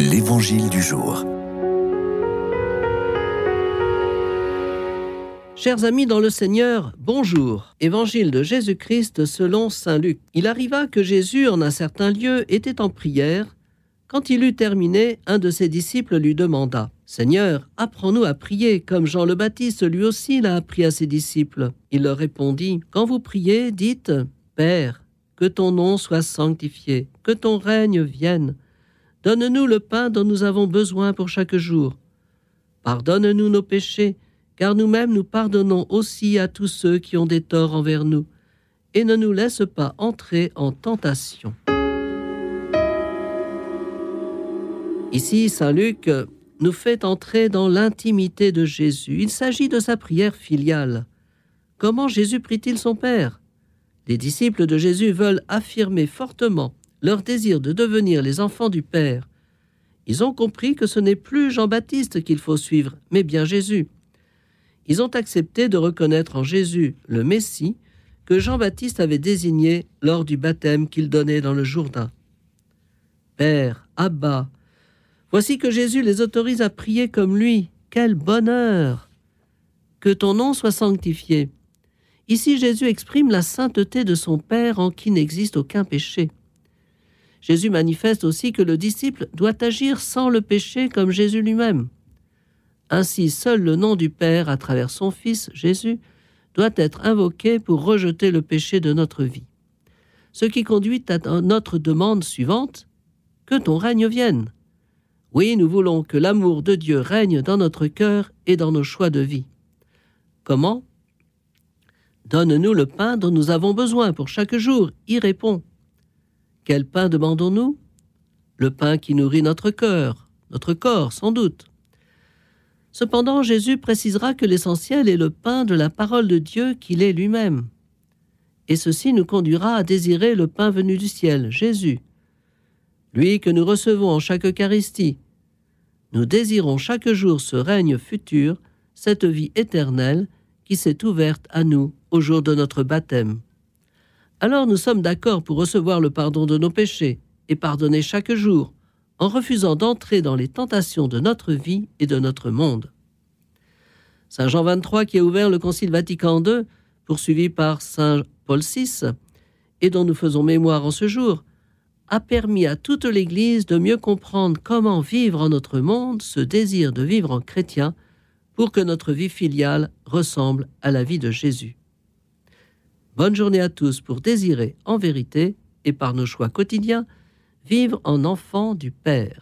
L'Évangile du jour. Chers amis dans le Seigneur, bonjour. Évangile de Jésus-Christ selon Saint Luc. Il arriva que Jésus, en un certain lieu, était en prière. Quand il eut terminé, un de ses disciples lui demanda Seigneur, apprends-nous à prier, comme Jean le Baptiste lui aussi l'a appris à ses disciples. Il leur répondit Quand vous priez, dites Père, que ton nom soit sanctifié, que ton règne vienne. Donne-nous le pain dont nous avons besoin pour chaque jour. Pardonne-nous nos péchés, car nous-mêmes nous pardonnons aussi à tous ceux qui ont des torts envers nous, et ne nous laisse pas entrer en tentation. Ici, Saint Luc nous fait entrer dans l'intimité de Jésus. Il s'agit de sa prière filiale. Comment Jésus prie-t-il son Père? Les disciples de Jésus veulent affirmer fortement leur désir de devenir les enfants du Père. Ils ont compris que ce n'est plus Jean-Baptiste qu'il faut suivre, mais bien Jésus ils ont accepté de reconnaître en Jésus le Messie que Jean-Baptiste avait désigné lors du baptême qu'il donnait dans le Jourdain. Père, Abba, voici que Jésus les autorise à prier comme lui. Quel bonheur Que ton nom soit sanctifié. Ici Jésus exprime la sainteté de son Père en qui n'existe aucun péché. Jésus manifeste aussi que le disciple doit agir sans le péché comme Jésus lui-même. Ainsi, seul le nom du Père, à travers son Fils Jésus, doit être invoqué pour rejeter le péché de notre vie. Ce qui conduit à notre demande suivante Que ton règne vienne. Oui, nous voulons que l'amour de Dieu règne dans notre cœur et dans nos choix de vie. Comment? Donne-nous le pain dont nous avons besoin pour chaque jour, y répond. Quel pain demandons-nous? Le pain qui nourrit notre cœur, notre corps sans doute. Cependant, Jésus précisera que l'essentiel est le pain de la parole de Dieu qu'il est lui-même. Et ceci nous conduira à désirer le pain venu du ciel, Jésus, lui que nous recevons en chaque Eucharistie. Nous désirons chaque jour ce règne futur, cette vie éternelle qui s'est ouverte à nous au jour de notre baptême. Alors nous sommes d'accord pour recevoir le pardon de nos péchés et pardonner chaque jour, en refusant d'entrer dans les tentations de notre vie et de notre monde. Saint Jean XXIII, qui a ouvert le Concile Vatican II, poursuivi par Saint Paul VI, et dont nous faisons mémoire en ce jour, a permis à toute l'Église de mieux comprendre comment vivre en notre monde ce désir de vivre en chrétien pour que notre vie filiale ressemble à la vie de Jésus. Bonne journée à tous pour désirer en vérité et par nos choix quotidiens vivre en enfant du Père.